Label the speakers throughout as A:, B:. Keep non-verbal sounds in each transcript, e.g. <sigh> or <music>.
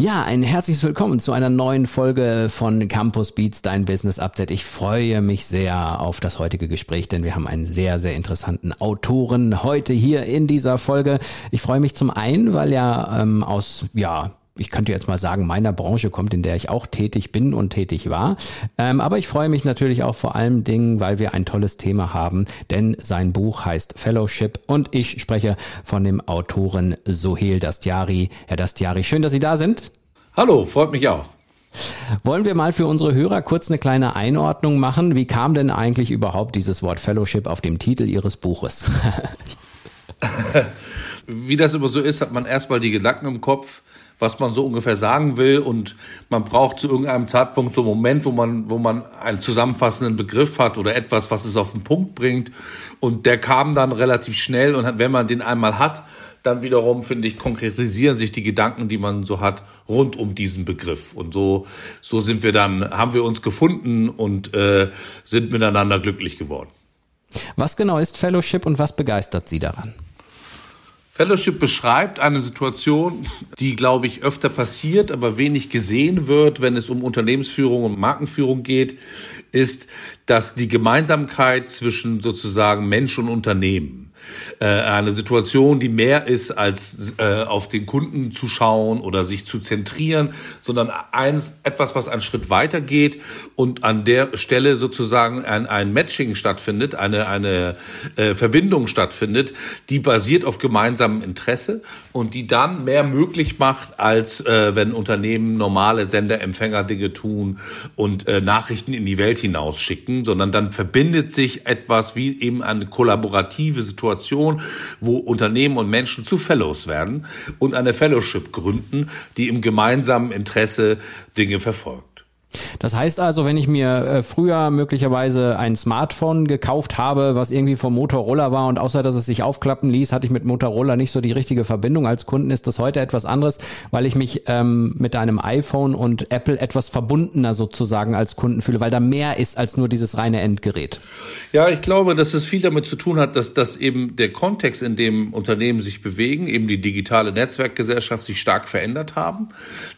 A: Ja, ein herzliches Willkommen zu einer neuen Folge von Campus Beats, dein Business Update. Ich freue mich sehr auf das heutige Gespräch, denn wir haben einen sehr, sehr interessanten Autoren heute hier in dieser Folge. Ich freue mich zum einen, weil er ähm, aus, ja, ich könnte jetzt mal sagen, meiner Branche kommt, in der ich auch tätig bin und tätig war. Ähm, aber ich freue mich natürlich auch vor allem Dingen, weil wir ein tolles Thema haben, denn sein Buch heißt Fellowship und ich spreche von dem Autoren Sohel Dastiari. Herr Dastiari, schön, dass Sie da sind.
B: Hallo, freut mich auch.
A: Wollen wir mal für unsere Hörer kurz eine kleine Einordnung machen? Wie kam denn eigentlich überhaupt dieses Wort Fellowship auf dem Titel Ihres Buches? <laughs> <laughs>
B: Wie das immer so ist, hat man erstmal die Gedanken im Kopf, was man so ungefähr sagen will und man braucht zu irgendeinem Zeitpunkt so einen Moment, wo man, wo man einen zusammenfassenden Begriff hat oder etwas, was es auf den Punkt bringt und der kam dann relativ schnell und wenn man den einmal hat, dann wiederum, finde ich, konkretisieren sich die Gedanken, die man so hat, rund um diesen Begriff. Und so, so sind wir dann, haben wir uns gefunden und äh, sind miteinander glücklich geworden.
A: Was genau ist Fellowship und was begeistert Sie daran?
B: Fellowship beschreibt eine Situation, die, glaube ich, öfter passiert, aber wenig gesehen wird, wenn es um Unternehmensführung und Markenführung geht, ist, dass die Gemeinsamkeit zwischen sozusagen Mensch und Unternehmen äh, eine Situation, die mehr ist als äh, auf den Kunden zu schauen oder sich zu zentrieren, sondern eins, etwas, was einen Schritt weiter geht und an der Stelle sozusagen ein, ein Matching stattfindet, eine, eine äh, Verbindung stattfindet, die basiert auf gemeinsamem Interesse und die dann mehr möglich macht, als äh, wenn Unternehmen normale Sender-Empfänger-Dinge tun und äh, Nachrichten in die Welt hinausschicken, sondern dann verbindet sich etwas wie eben eine kollaborative Situation, wo Unternehmen und Menschen zu Fellows werden und eine Fellowship gründen, die im gemeinsamen Interesse Dinge verfolgt.
A: Das heißt also, wenn ich mir äh, früher möglicherweise ein Smartphone gekauft habe, was irgendwie vom Motorola war und außer dass es sich aufklappen ließ, hatte ich mit Motorola nicht so die richtige Verbindung. Als Kunden ist das heute etwas anderes, weil ich mich ähm, mit einem iPhone und Apple etwas verbundener sozusagen als Kunden fühle, weil da mehr ist als nur dieses reine Endgerät.
B: Ja, ich glaube, dass es viel damit zu tun hat, dass, dass eben der Kontext, in dem Unternehmen sich bewegen, eben die digitale Netzwerkgesellschaft sich stark verändert haben.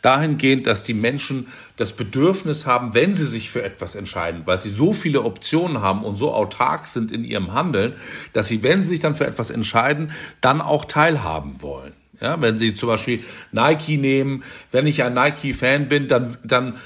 B: Dahingehend, dass die Menschen das Bedürfnis haben, wenn sie sich für etwas entscheiden, weil sie so viele Optionen haben und so autark sind in ihrem Handeln, dass sie, wenn sie sich dann für etwas entscheiden, dann auch teilhaben wollen. Ja, wenn Sie zum Beispiel Nike nehmen, wenn ich ein Nike-Fan bin, dann, dann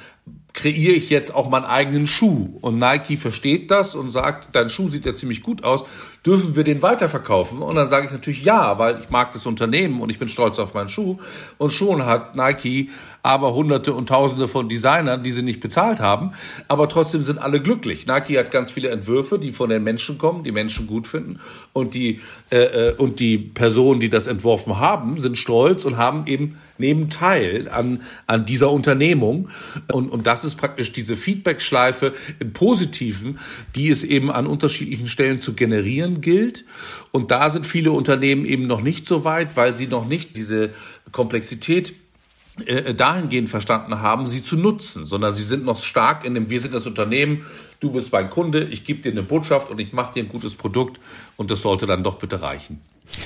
B: kreiere ich jetzt auch meinen eigenen Schuh. Und Nike versteht das und sagt, dein Schuh sieht ja ziemlich gut aus, dürfen wir den weiterverkaufen? Und dann sage ich natürlich ja, weil ich mag das Unternehmen und ich bin stolz auf meinen Schuh. Und schon hat Nike aber hunderte und tausende von Designern, die sie nicht bezahlt haben. Aber trotzdem sind alle glücklich. Nike hat ganz viele Entwürfe, die von den Menschen kommen, die Menschen gut finden. Und die, äh, äh, und die Personen, die das entworfen haben, sind stolz und haben eben nehmen teil an, an dieser Unternehmung. Und, und das ist praktisch diese Feedback-Schleife im Positiven, die es eben an unterschiedlichen Stellen zu generieren gilt. Und da sind viele Unternehmen eben noch nicht so weit, weil sie noch nicht diese Komplexität äh, dahingehend verstanden haben, sie zu nutzen, sondern sie sind noch stark in dem, wir sind das Unternehmen, du bist mein Kunde, ich gebe dir eine Botschaft und ich mache dir ein gutes Produkt und das sollte dann doch bitte reichen.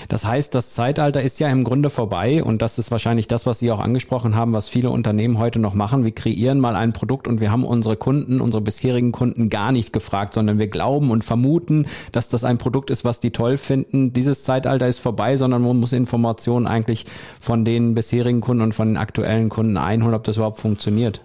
A: Das heißt, das Zeitalter ist ja im Grunde vorbei und das ist wahrscheinlich das, was Sie auch angesprochen haben, was viele Unternehmen heute noch machen. Wir kreieren mal ein Produkt und wir haben unsere Kunden, unsere bisherigen Kunden gar nicht gefragt, sondern wir glauben und vermuten, dass das ein Produkt ist, was die toll finden. Dieses Zeitalter ist vorbei, sondern man muss Informationen eigentlich von den bisherigen Kunden und von den aktuellen Kunden einholen, ob das überhaupt funktioniert.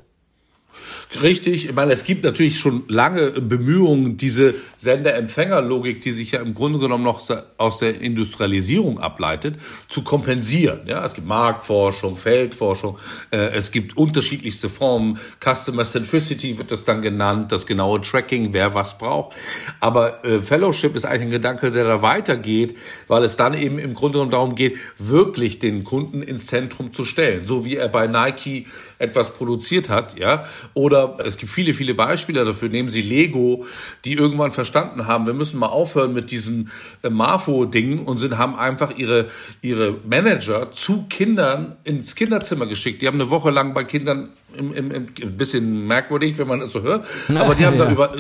B: Richtig, ich meine, es gibt natürlich schon lange Bemühungen, diese Sender-Empfänger-Logik, die sich ja im Grunde genommen noch aus der Industrialisierung ableitet, zu kompensieren. Ja, es gibt Marktforschung, Feldforschung, äh, es gibt unterschiedlichste Formen. Customer Centricity wird das dann genannt, das genaue Tracking, wer was braucht. Aber äh, Fellowship ist eigentlich ein Gedanke, der da weitergeht, weil es dann eben im Grunde genommen darum geht, wirklich den Kunden ins Zentrum zu stellen. So wie er bei Nike etwas produziert hat, ja, Oder es gibt viele, viele Beispiele dafür. Nehmen Sie Lego, die irgendwann verstanden haben, wir müssen mal aufhören mit diesem äh, Marfo-Ding und sind, haben einfach ihre, ihre Manager zu Kindern ins Kinderzimmer geschickt. Die haben eine Woche lang bei Kindern im, im, im, ein bisschen merkwürdig, wenn man das so hört. <laughs> Aber die haben ja. da über,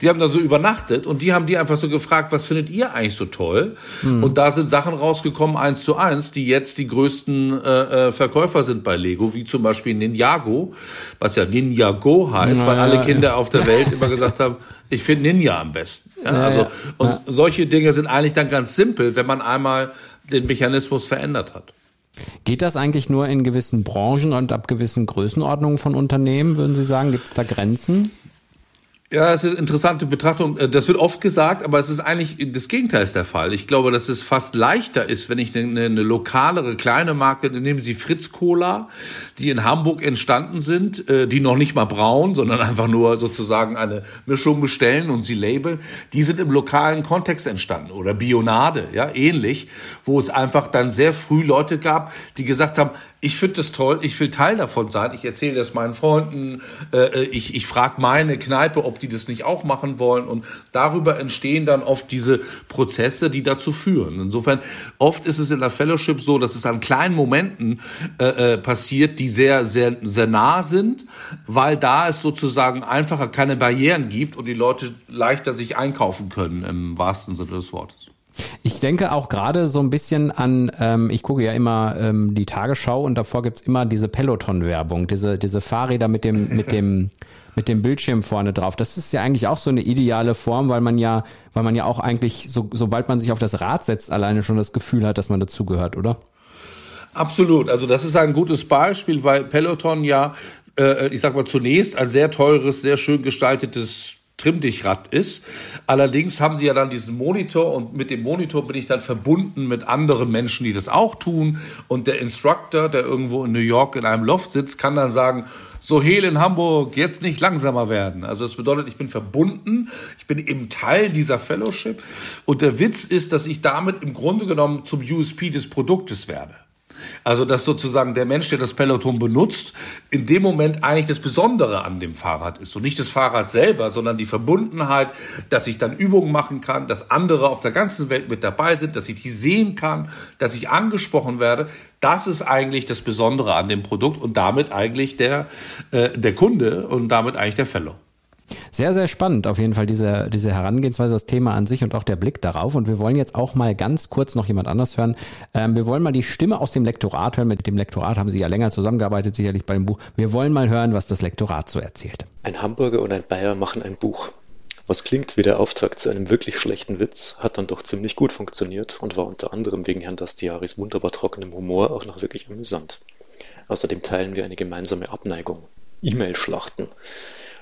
B: die haben da so übernachtet und die haben die einfach so gefragt, was findet ihr eigentlich so toll? Mhm. Und da sind Sachen rausgekommen, eins zu eins, die jetzt die größten äh, äh, Verkäufer sind bei Lego, wie zum Beispiel Ninjago, was ja Ninjago heißt, Na, weil alle Kinder ja. auf der <laughs> Welt immer gesagt haben, ich finde Ninja am besten. Ja, also, und solche Dinge sind eigentlich dann ganz simpel, wenn man einmal den Mechanismus verändert hat.
A: Geht das eigentlich nur in gewissen Branchen und ab gewissen Größenordnungen von Unternehmen, würden Sie sagen? Gibt es da Grenzen?
B: Ja, das ist eine interessante Betrachtung. Äh, das wird oft gesagt, aber es ist eigentlich das Gegenteil ist der Fall. Ich glaube, dass es fast leichter ist, wenn ich eine, eine lokalere, kleine Marke, nehmen Sie Fritz Cola, die in Hamburg entstanden sind, äh, die noch nicht mal braun, sondern <laughs> einfach nur sozusagen eine Mischung bestellen und sie labeln. Die sind im lokalen Kontext entstanden. Oder Bionade, ja, ähnlich, wo es einfach dann sehr früh Leute gab, die gesagt haben, ich finde das toll, ich will Teil davon sein, ich erzähle das meinen Freunden, äh, äh ich, ich frage meine Kneipe, ob die das nicht auch machen wollen und darüber entstehen dann oft diese Prozesse, die dazu führen. Insofern, oft ist es in der Fellowship so, dass es an kleinen Momenten äh, äh, passiert, die sehr, sehr, sehr nah sind, weil da es sozusagen einfacher keine Barrieren gibt und die Leute leichter sich einkaufen können, im wahrsten Sinne des Wortes.
A: Ich denke auch gerade so ein bisschen an, ähm, ich gucke ja immer ähm, die Tagesschau und davor gibt's immer diese Peloton-Werbung, diese, diese Fahrräder mit dem, mit dem, <laughs> mit dem Bildschirm vorne drauf. Das ist ja eigentlich auch so eine ideale Form, weil man ja, weil man ja auch eigentlich, so, sobald man sich auf das Rad setzt, alleine schon das Gefühl hat, dass man dazugehört, oder?
B: Absolut. Also das ist ein gutes Beispiel, weil Peloton ja, äh, ich sag mal, zunächst ein sehr teures, sehr schön gestaltetes Trimmdichrad ist. Allerdings haben sie ja dann diesen Monitor und mit dem Monitor bin ich dann verbunden mit anderen Menschen, die das auch tun. Und der Instructor, der irgendwo in New York in einem Loft sitzt, kann dann sagen, so Hehl in Hamburg, jetzt nicht langsamer werden. Also das bedeutet, ich bin verbunden, ich bin eben Teil dieser Fellowship. Und der Witz ist, dass ich damit im Grunde genommen zum USP des Produktes werde. Also, dass sozusagen der Mensch, der das Peloton benutzt, in dem Moment eigentlich das Besondere an dem Fahrrad ist. Und nicht das Fahrrad selber, sondern die Verbundenheit, dass ich dann Übungen machen kann, dass andere auf der ganzen Welt mit dabei sind, dass ich die sehen kann, dass ich angesprochen werde. Das ist eigentlich das Besondere an dem Produkt und damit eigentlich der, äh, der Kunde und damit eigentlich der Fellow.
A: Sehr, sehr spannend auf jeden Fall diese, diese Herangehensweise, das Thema an sich und auch der Blick darauf. Und wir wollen jetzt auch mal ganz kurz noch jemand anders hören. Ähm, wir wollen mal die Stimme aus dem Lektorat hören. Mit dem Lektorat haben Sie ja länger zusammengearbeitet, sicherlich bei dem Buch. Wir wollen mal hören, was das Lektorat so erzählt.
C: Ein Hamburger und ein Bayer machen ein Buch. Was klingt wie der Auftakt zu einem wirklich schlechten Witz, hat dann doch ziemlich gut funktioniert und war unter anderem wegen Herrn Dastiaris wunderbar trockenem Humor auch noch wirklich amüsant. Außerdem teilen wir eine gemeinsame Abneigung. E-Mail-Schlachten.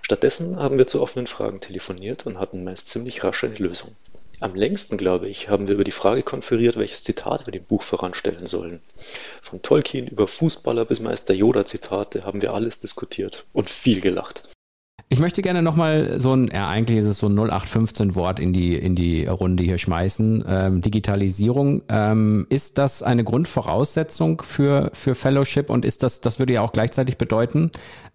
C: Stattdessen haben wir zu offenen Fragen telefoniert und hatten meist ziemlich rasch eine Lösung. Am längsten, glaube ich, haben wir über die Frage konferiert, welches Zitat wir dem Buch voranstellen sollen. Von Tolkien über Fußballer bis Meister Yoda-Zitate haben wir alles diskutiert und viel gelacht.
A: Ich möchte gerne nochmal so ein, ja, eigentlich ist es so ein 0815 Wort in die, in die Runde hier schmeißen. Ähm, Digitalisierung. Ähm, ist das eine Grundvoraussetzung für, für Fellowship und ist das, das würde ja auch gleichzeitig bedeuten,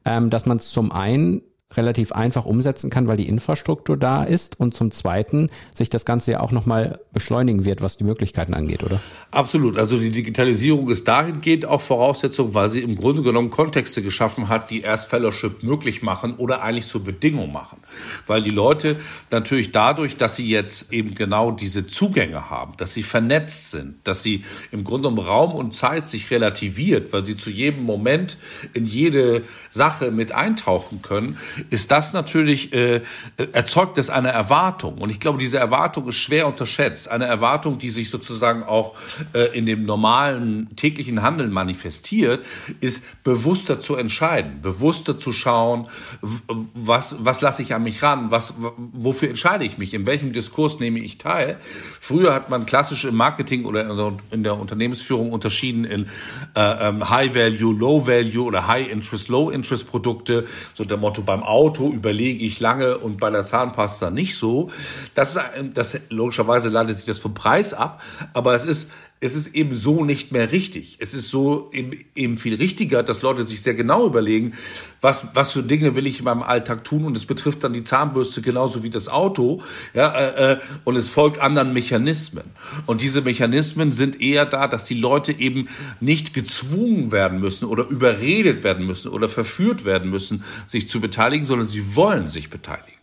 A: ähm, dass man zum einen relativ einfach umsetzen kann, weil die Infrastruktur da ist und zum Zweiten sich das Ganze ja auch nochmal beschleunigen wird, was die Möglichkeiten angeht, oder?
B: Absolut. Also die Digitalisierung ist dahingehend auch Voraussetzung, weil sie im Grunde genommen Kontexte geschaffen hat, die erst Fellowship möglich machen oder eigentlich zur Bedingung machen. Weil die Leute natürlich dadurch, dass sie jetzt eben genau diese Zugänge haben, dass sie vernetzt sind, dass sie im Grunde genommen Raum und Zeit sich relativiert, weil sie zu jedem Moment in jede Sache mit eintauchen können, ist das natürlich, äh, erzeugt das eine Erwartung. Und ich glaube, diese Erwartung ist schwer unterschätzt. Eine Erwartung, die sich sozusagen auch äh, in dem normalen täglichen Handeln manifestiert, ist bewusster zu entscheiden, bewusster zu schauen, was, was lasse ich an mich ran, was, wofür entscheide ich mich, in welchem Diskurs nehme ich teil. Früher hat man klassisch im Marketing oder in der Unternehmensführung unterschieden in äh, ähm, High Value, Low Value oder High Interest, Low Interest Produkte, so der Motto beim Auto überlege ich lange und bei der Zahnpasta nicht so. Das ist, das logischerweise leitet sich das vom Preis ab, aber es ist es ist eben so nicht mehr richtig. Es ist so eben, eben viel richtiger, dass Leute sich sehr genau überlegen, was, was für Dinge will ich in meinem Alltag tun und es betrifft dann die Zahnbürste genauso wie das Auto, ja, äh, äh, und es folgt anderen Mechanismen. Und diese Mechanismen sind eher da, dass die Leute eben nicht gezwungen werden müssen oder überredet werden müssen oder verführt werden müssen, sich zu beteiligen, sondern sie wollen sich beteiligen.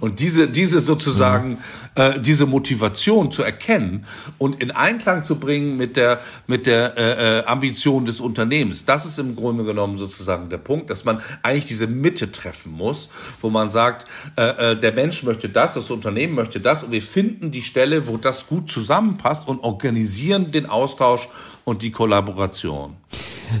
B: Und diese, diese sozusagen, mhm. äh, diese Motivation zu erkennen und in Einklang zu bringen mit der, mit der äh, äh, Ambition des Unternehmens, das ist im Grunde genommen sozusagen der Punkt, dass man eigentlich diese Mitte treffen muss, wo man sagt, äh, äh, der Mensch möchte das, das Unternehmen möchte das und wir finden die Stelle, wo das gut zusammenpasst und organisieren den Austausch und die Kollaboration.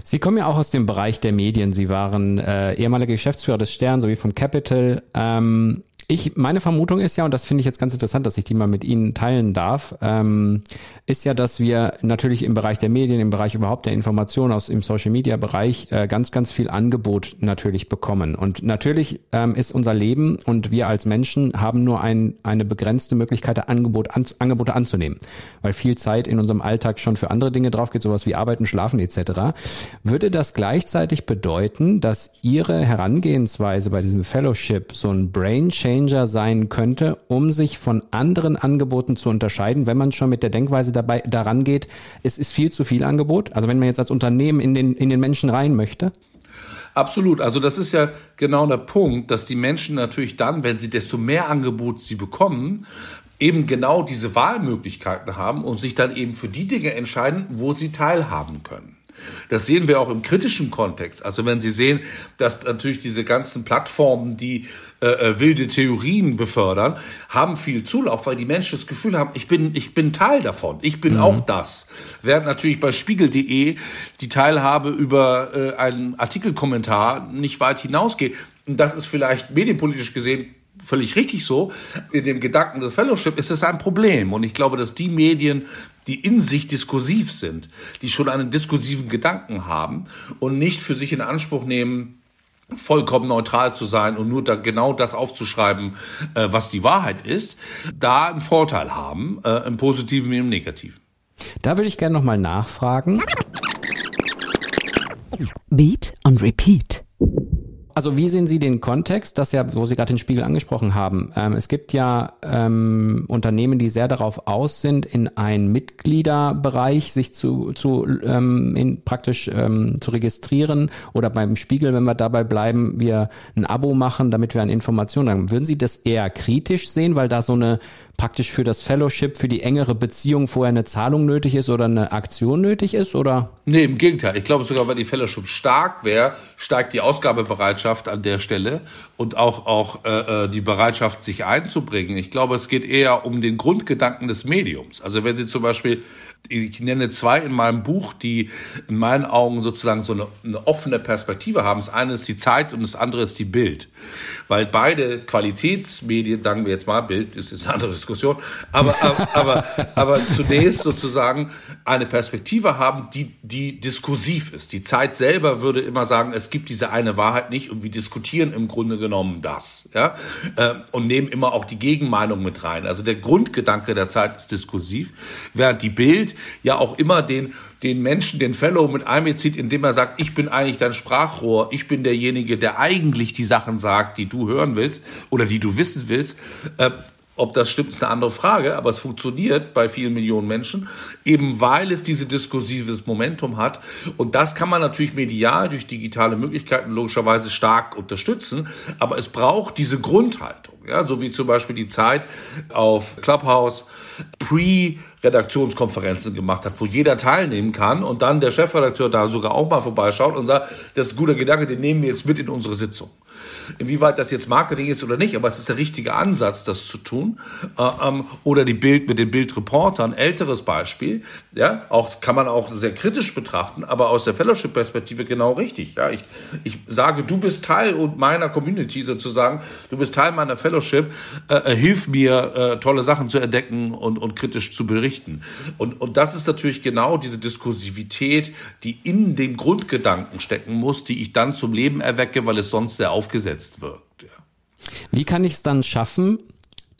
A: Sie kommen ja auch aus dem Bereich der Medien. Sie waren äh, ehemaliger Geschäftsführer des Stern sowie vom Capital. Ähm, ich, meine Vermutung ist ja, und das finde ich jetzt ganz interessant, dass ich die mal mit Ihnen teilen darf, ähm, ist ja, dass wir natürlich im Bereich der Medien, im Bereich überhaupt der Information aus im Social Media Bereich äh, ganz, ganz viel Angebot natürlich bekommen. Und natürlich ähm, ist unser Leben und wir als Menschen haben nur ein, eine begrenzte Möglichkeit, Angebot an, Angebote anzunehmen, weil viel Zeit in unserem Alltag schon für andere Dinge drauf geht, sowas wie Arbeiten, Schlafen etc. Würde das gleichzeitig bedeuten, dass Ihre Herangehensweise bei diesem Fellowship so ein Brain Change Changer sein könnte, um sich von anderen Angeboten zu unterscheiden, wenn man schon mit der Denkweise dabei daran geht, es ist viel zu viel Angebot. Also wenn man jetzt als Unternehmen in den, in den Menschen rein möchte.
B: Absolut. Also das ist ja genau der Punkt, dass die Menschen natürlich dann, wenn sie desto mehr Angebot sie bekommen, eben genau diese Wahlmöglichkeiten haben und sich dann eben für die Dinge entscheiden, wo sie teilhaben können. Das sehen wir auch im kritischen Kontext. Also wenn Sie sehen, dass natürlich diese ganzen Plattformen, die äh, äh, wilde Theorien befördern, haben viel Zulauf, weil die Menschen das Gefühl haben, ich bin, ich bin Teil davon, ich bin mhm. auch das. Während natürlich bei spiegel.de die Teilhabe über äh, einen Artikelkommentar nicht weit hinausgeht. Und das ist vielleicht medienpolitisch gesehen völlig richtig so. In dem Gedanken des Fellowship ist es ein Problem. Und ich glaube, dass die Medien, die in sich diskursiv sind, die schon einen diskursiven Gedanken haben und nicht für sich in Anspruch nehmen, vollkommen neutral zu sein und nur da genau das aufzuschreiben, äh, was die Wahrheit ist, da einen Vorteil haben, äh, im Positiven wie im Negativen.
A: Da würde ich gerne nochmal nachfragen.
D: Beat und Repeat.
A: Also wie sehen Sie den Kontext, das ja, wo Sie gerade den Spiegel angesprochen haben? Ähm, es gibt ja ähm, Unternehmen, die sehr darauf aus sind, in einen Mitgliederbereich sich zu, zu ähm, in, praktisch ähm, zu registrieren oder beim Spiegel, wenn wir dabei bleiben, wir ein Abo machen, damit wir an Informationen haben. Würden Sie das eher kritisch sehen, weil da so eine praktisch für das Fellowship, für die engere Beziehung vorher eine Zahlung nötig ist oder eine Aktion nötig ist, oder?
B: Nee, im Gegenteil. Ich glaube sogar, wenn die Fellowship stark wäre, steigt die Ausgabebereitschaft an der Stelle und auch, auch äh, äh, die Bereitschaft, sich einzubringen. Ich glaube, es geht eher um den Grundgedanken des Mediums. Also wenn Sie zum Beispiel ich nenne zwei in meinem Buch, die in meinen Augen sozusagen so eine, eine, offene Perspektive haben. Das eine ist die Zeit und das andere ist die Bild. Weil beide Qualitätsmedien, sagen wir jetzt mal, Bild ist, ist eine andere Diskussion, aber, aber, <laughs> aber, aber zunächst sozusagen eine Perspektive haben, die, die diskursiv ist. Die Zeit selber würde immer sagen, es gibt diese eine Wahrheit nicht und wir diskutieren im Grunde genommen das. Ja? Äh, und nehmen immer auch die Gegenmeinung mit rein. Also der Grundgedanke der Zeit ist diskursiv, während die Bild ja auch immer den, den Menschen, den Fellow mit einbezieht, indem er sagt, ich bin eigentlich dein Sprachrohr, ich bin derjenige, der eigentlich die Sachen sagt, die du hören willst oder die du wissen willst. Ob das stimmt, ist eine andere Frage, aber es funktioniert bei vielen Millionen Menschen, eben weil es diese diskursives Momentum hat. Und das kann man natürlich medial durch digitale Möglichkeiten logischerweise stark unterstützen, aber es braucht diese Grundhaltung, ja, so wie zum Beispiel die Zeit auf Clubhouse Pre-Redaktionskonferenzen gemacht hat, wo jeder teilnehmen kann und dann der Chefredakteur da sogar auch mal vorbeischaut und sagt, das ist ein guter Gedanke, den nehmen wir jetzt mit in unsere Sitzung. Inwieweit das jetzt Marketing ist oder nicht, aber es ist der richtige Ansatz, das zu tun. Äh, ähm, oder die Bild mit den Bildreportern, älteres Beispiel, ja, auch kann man auch sehr kritisch betrachten, aber aus der Fellowship-Perspektive genau richtig. Ja, ich, ich sage, du bist Teil meiner Community sozusagen, du bist Teil meiner Fellowship, äh, äh hilf mir, äh, tolle Sachen zu entdecken und, und kritisch zu berichten. Und, und das ist natürlich genau diese Diskursivität, die in dem Grundgedanken stecken muss, die ich dann zum Leben erwecke, weil es sonst sehr aufgesetzt wirkt. Ja.
A: Wie kann ich es dann schaffen,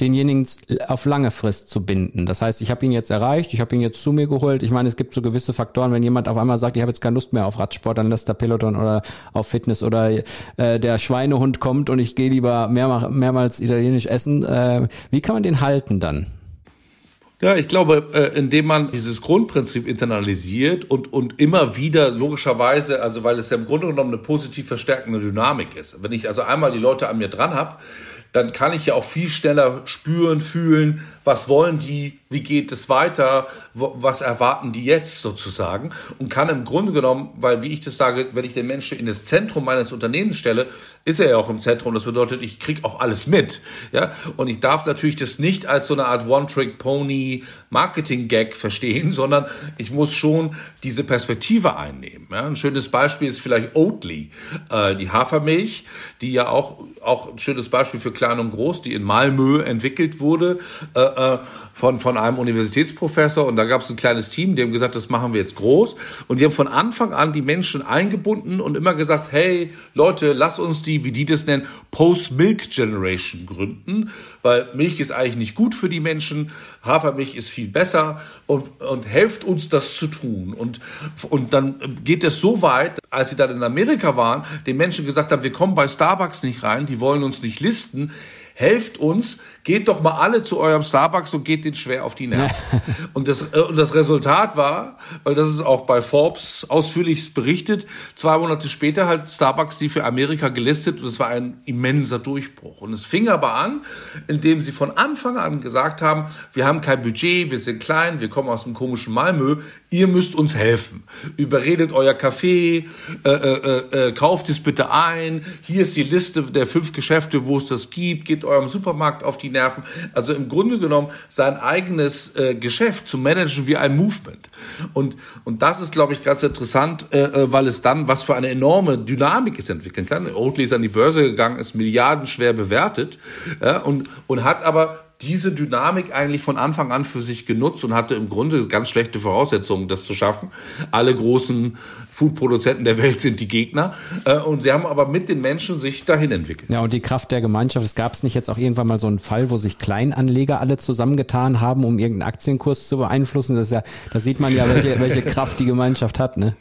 A: denjenigen auf lange Frist zu binden. Das heißt, ich habe ihn jetzt erreicht, ich habe ihn jetzt zu mir geholt. Ich meine, es gibt so gewisse Faktoren, wenn jemand auf einmal sagt, ich habe jetzt keine Lust mehr auf Radsport, dann lässt der Peloton oder auf Fitness oder äh, der Schweinehund kommt und ich gehe lieber mehr, mehrmals italienisch essen. Äh, wie kann man den halten dann?
B: Ja, ich glaube, äh, indem man dieses Grundprinzip internalisiert und, und immer wieder logischerweise, also weil es ja im Grunde genommen eine positiv verstärkende Dynamik ist. Wenn ich also einmal die Leute an mir dran habe, dann kann ich ja auch viel schneller spüren, fühlen, was wollen die, wie geht es weiter, was erwarten die jetzt sozusagen und kann im Grunde genommen, weil wie ich das sage, wenn ich den Menschen in das Zentrum meines Unternehmens stelle, ist er ja auch im Zentrum. Das bedeutet, ich krieg auch alles mit, ja. Und ich darf natürlich das nicht als so eine Art One-Trick-Pony-Marketing-Gag verstehen, <laughs> sondern ich muss schon diese Perspektive einnehmen. Ja? Ein schönes Beispiel ist vielleicht Oatly, äh, die Hafermilch, die ja auch auch ein schönes Beispiel für Klein und Groß, die in Malmö entwickelt wurde. Äh, äh von, von einem Universitätsprofessor. Und da gab es ein kleines Team, die haben gesagt, das machen wir jetzt groß. Und die haben von Anfang an die Menschen eingebunden und immer gesagt, hey Leute, lass uns die, wie die das nennen, Post-Milk-Generation gründen, weil Milch ist eigentlich nicht gut für die Menschen, Hafermilch ist viel besser. Und, und helft uns das zu tun. Und, und dann geht es so weit, als sie dann in Amerika waren, den Menschen gesagt haben, wir kommen bei Starbucks nicht rein, die wollen uns nicht listen, helft uns, geht doch mal alle zu eurem Starbucks und geht den schwer auf die Nerven. und, das, äh, und das Resultat war, weil das ist auch bei Forbes ausführlich berichtet, zwei Monate später hat Starbucks die für Amerika gelistet und es war ein immenser Durchbruch. Und es fing aber an, indem sie von Anfang an gesagt haben, wir haben kein Budget, wir sind klein, wir kommen aus dem komischen Malmö, ihr müsst uns helfen. Überredet euer Café, äh, äh, äh, kauft es bitte ein, hier ist die Liste der fünf Geschäfte, wo es das gibt, geht eurem Supermarkt auf die Nerven. Also im Grunde genommen sein eigenes äh, Geschäft zu managen wie ein Movement. Und, und das ist, glaube ich, ganz interessant, äh, äh, weil es dann was für eine enorme Dynamik es entwickeln kann. Oatly ist an die Börse gegangen, ist milliardenschwer bewertet äh, und, und hat aber diese Dynamik eigentlich von Anfang an für sich genutzt und hatte im Grunde ganz schlechte Voraussetzungen, das zu schaffen. Alle großen Foodproduzenten der Welt sind die Gegner. Äh, und sie haben aber mit den Menschen sich dahin entwickelt.
A: Ja, und die Kraft der Gemeinschaft. Es gab es nicht jetzt auch irgendwann mal so einen Fall, wo sich Kleinanleger alle zusammengetan haben, um irgendeinen Aktienkurs zu beeinflussen. Das ist ja, da sieht man ja, welche, welche Kraft die Gemeinschaft hat, ne?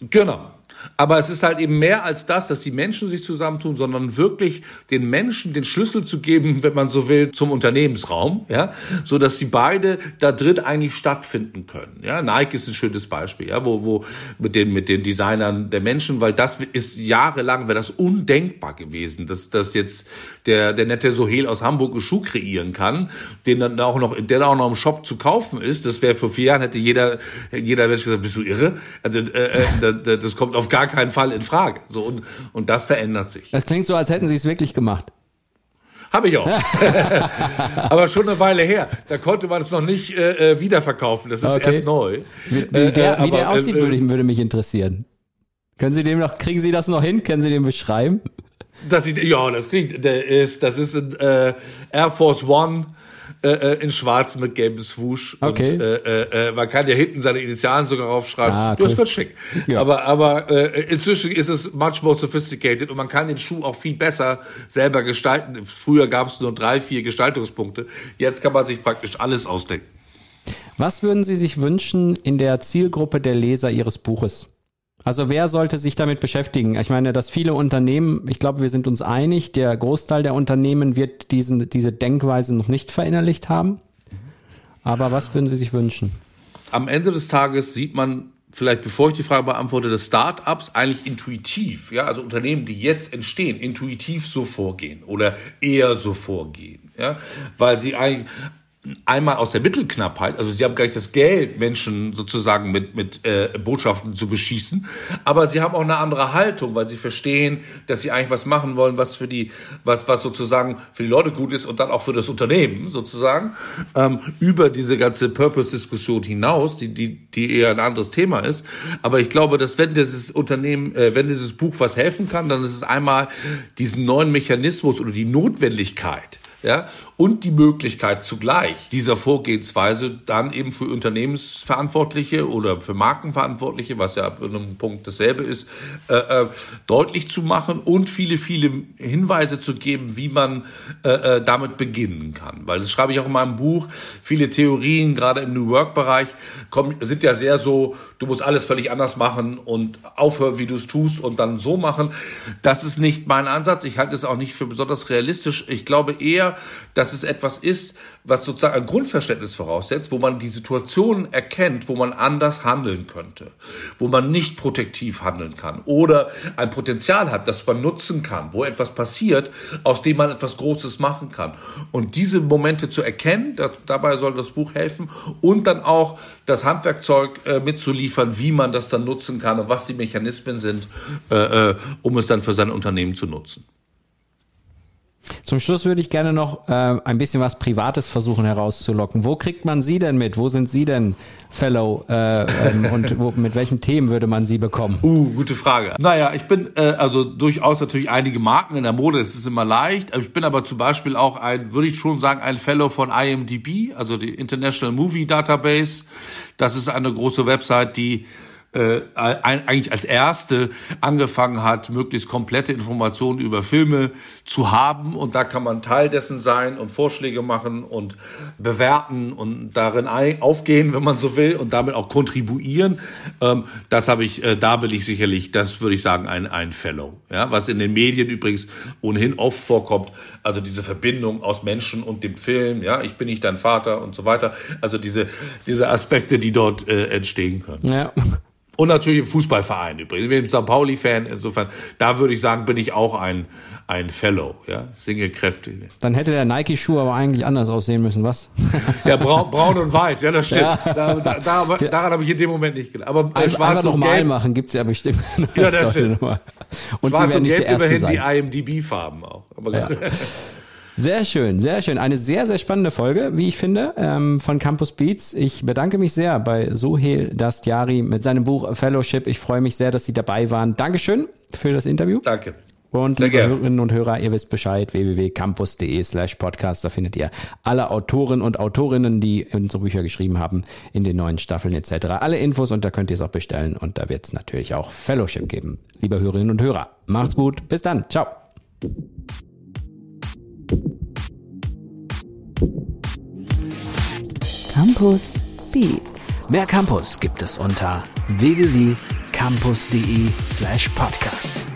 B: Genau. Aber es ist halt eben mehr als das, dass die Menschen sich zusammentun, sondern wirklich den Menschen den Schlüssel zu geben, wenn man so will, zum Unternehmensraum, ja, so dass die beide da drin eigentlich stattfinden können. Ja, Nike ist ein schönes Beispiel, ja, wo, wo mit den, mit den Designern der Menschen, weil das ist jahrelang, wäre das undenkbar gewesen, dass, dass jetzt der, der nette Sohel aus Hamburg einen Schuh kreieren kann, den dann auch noch, der auch noch im Shop zu kaufen ist. Das wäre vor vier Jahren hätte jeder, jeder Mensch gesagt, bist du irre? Also, äh, äh, das kommt auf gar keinen Fall in Frage. So und, und das verändert sich.
A: Das klingt so, als hätten Sie es wirklich gemacht.
B: Habe ich auch. <laughs> Aber schon eine Weile her. Da konnte man es noch nicht äh, äh wiederverkaufen. Das ist okay. erst neu.
A: Wie, wie der, äh, wie der aussieht, äh, würde, würde mich interessieren. Können Sie dem noch, kriegen Sie das noch hin? Können Sie den beschreiben?
B: Das sieht, ja, das kriegt, der ist, das ist ein äh, Air Force One äh, äh, in Schwarz mit gelbem Swoosh.
A: Okay.
B: Und, äh, äh, man kann ja hinten seine Initialen sogar raufschreiben. Ah, cool. Du, ist ganz schick. Ja. Aber, aber äh, inzwischen ist es much more sophisticated und man kann den Schuh auch viel besser selber gestalten. Früher gab es nur drei, vier Gestaltungspunkte. Jetzt kann man sich praktisch alles ausdenken.
A: Was würden Sie sich wünschen in der Zielgruppe der Leser Ihres Buches? Also wer sollte sich damit beschäftigen? Ich meine, dass viele Unternehmen, ich glaube, wir sind uns einig, der Großteil der Unternehmen wird diesen, diese Denkweise noch nicht verinnerlicht haben. Aber was würden Sie sich wünschen?
B: Am Ende des Tages sieht man vielleicht bevor ich die Frage beantworte, dass Startups eigentlich intuitiv, ja, also Unternehmen, die jetzt entstehen, intuitiv so vorgehen oder eher so vorgehen, ja, weil sie eigentlich einmal aus der Mittelknappheit, also sie haben gar nicht das Geld, Menschen sozusagen mit, mit äh, Botschaften zu beschießen, aber sie haben auch eine andere Haltung, weil sie verstehen, dass sie eigentlich was machen wollen, was für die, was, was sozusagen für die Leute gut ist und dann auch für das Unternehmen sozusagen, ähm, über diese ganze Purpose-Diskussion hinaus, die, die, die eher ein anderes Thema ist. Aber ich glaube, dass wenn dieses Unternehmen, äh, wenn dieses Buch was helfen kann, dann ist es einmal diesen neuen Mechanismus oder die Notwendigkeit, ja, und die Möglichkeit zugleich dieser Vorgehensweise dann eben für Unternehmensverantwortliche oder für Markenverantwortliche, was ja ab einem Punkt dasselbe ist, äh, äh, deutlich zu machen und viele, viele Hinweise zu geben, wie man äh, äh damit beginnen kann. Weil das schreibe ich auch in meinem Buch, viele Theorien, gerade im New Work-Bereich, sind ja sehr so, du musst alles völlig anders machen und aufhören, wie du es tust und dann so machen. Das ist nicht mein Ansatz. Ich halte es auch nicht für besonders realistisch. Ich glaube eher, dass es etwas ist, was sozusagen ein Grundverständnis voraussetzt, wo man die Situation erkennt, wo man anders handeln könnte, wo man nicht protektiv handeln kann oder ein Potenzial hat, das man nutzen kann, wo etwas passiert, aus dem man etwas Großes machen kann. Und diese Momente zu erkennen, da, dabei soll das Buch helfen und dann auch das Handwerkzeug äh, mitzuliefern, wie man das dann nutzen kann und was die Mechanismen sind, äh, äh, um es dann für sein Unternehmen zu nutzen.
A: Zum Schluss würde ich gerne noch äh, ein bisschen was Privates versuchen herauszulocken. Wo kriegt man Sie denn mit? Wo sind Sie denn Fellow äh, ähm, und wo, mit welchen Themen würde man Sie bekommen?
B: Uh, gute Frage. Naja, ich bin äh, also durchaus natürlich einige Marken in der Mode, das ist immer leicht. Ich bin aber zum Beispiel auch ein, würde ich schon sagen, ein Fellow von IMDb, also die International Movie Database. Das ist eine große Website, die äh, eigentlich als erste angefangen hat, möglichst komplette Informationen über Filme zu haben. Und da kann man Teil dessen sein und Vorschläge machen und bewerten und darin aufgehen, wenn man so will, und damit auch kontribuieren. Ähm, das habe ich, äh, da bin ich sicherlich, das würde ich sagen, ein, ein Fellow. Ja, was in den Medien übrigens ohnehin oft vorkommt. Also diese Verbindung aus Menschen und dem Film. Ja, ich bin nicht dein Vater und so weiter. Also diese, diese Aspekte, die dort äh, entstehen können.
A: Ja.
B: Und natürlich im Fußballverein übrigens. Ich bin St. Pauli-Fan, insofern, da würde ich sagen, bin ich auch ein, ein Fellow, ja, singe kräftig.
A: Dann hätte der Nike-Schuh aber eigentlich anders aussehen müssen, was? <laughs>
B: Ja, braun, braun und weiß, ja, das stimmt. Ja. Da, da, da, daran habe ich in dem Moment nicht gedacht. Aber
A: äh, schwarz einfach und gelb machen gibt's ja bestimmt. <laughs>
B: Ja, das <laughs> stimmt. Und schwarz und gelb immerhin sein. die IMDb-Farben auch. Aber ja.
A: Sehr schön, sehr schön. Eine sehr, sehr spannende Folge, wie ich finde, ähm, von Campus Beats. Ich bedanke mich sehr bei Sohel Dastiari mit seinem Buch Fellowship. Ich freue mich sehr, dass Sie dabei waren. Dankeschön für das Interview.
B: Danke.
A: Und Sehr liebe gerne. Hörerinnen und Hörer, ihr wisst Bescheid, www.campus.de slash podcast, da findet ihr alle Autoren und Autorinnen, die unsere Bücher geschrieben haben, in den neuen Staffeln etc. Alle Infos und da könnt ihr es auch bestellen und da wird es natürlich auch Fellowship geben. Liebe Hörerinnen und Hörer, macht's gut, bis dann, ciao.
D: Campus Beats.
A: Mehr Campus gibt es unter www.campus.de slash podcast.